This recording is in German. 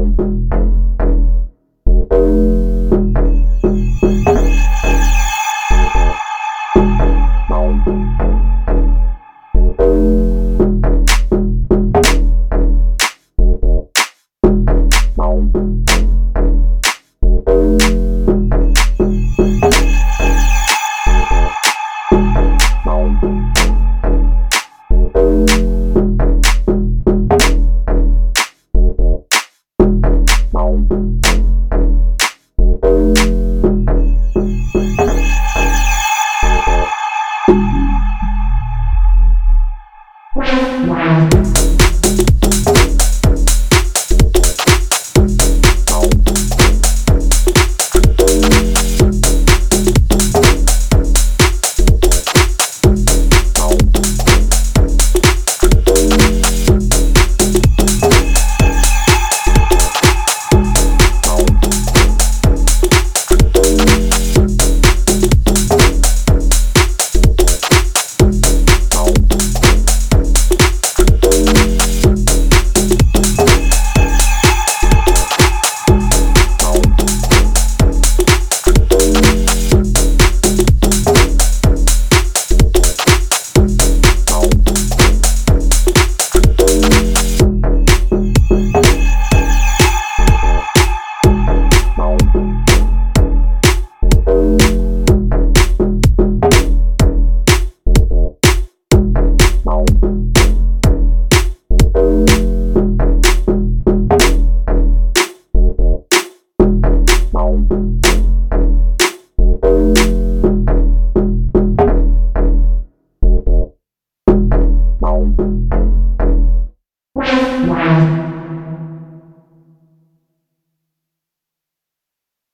Musik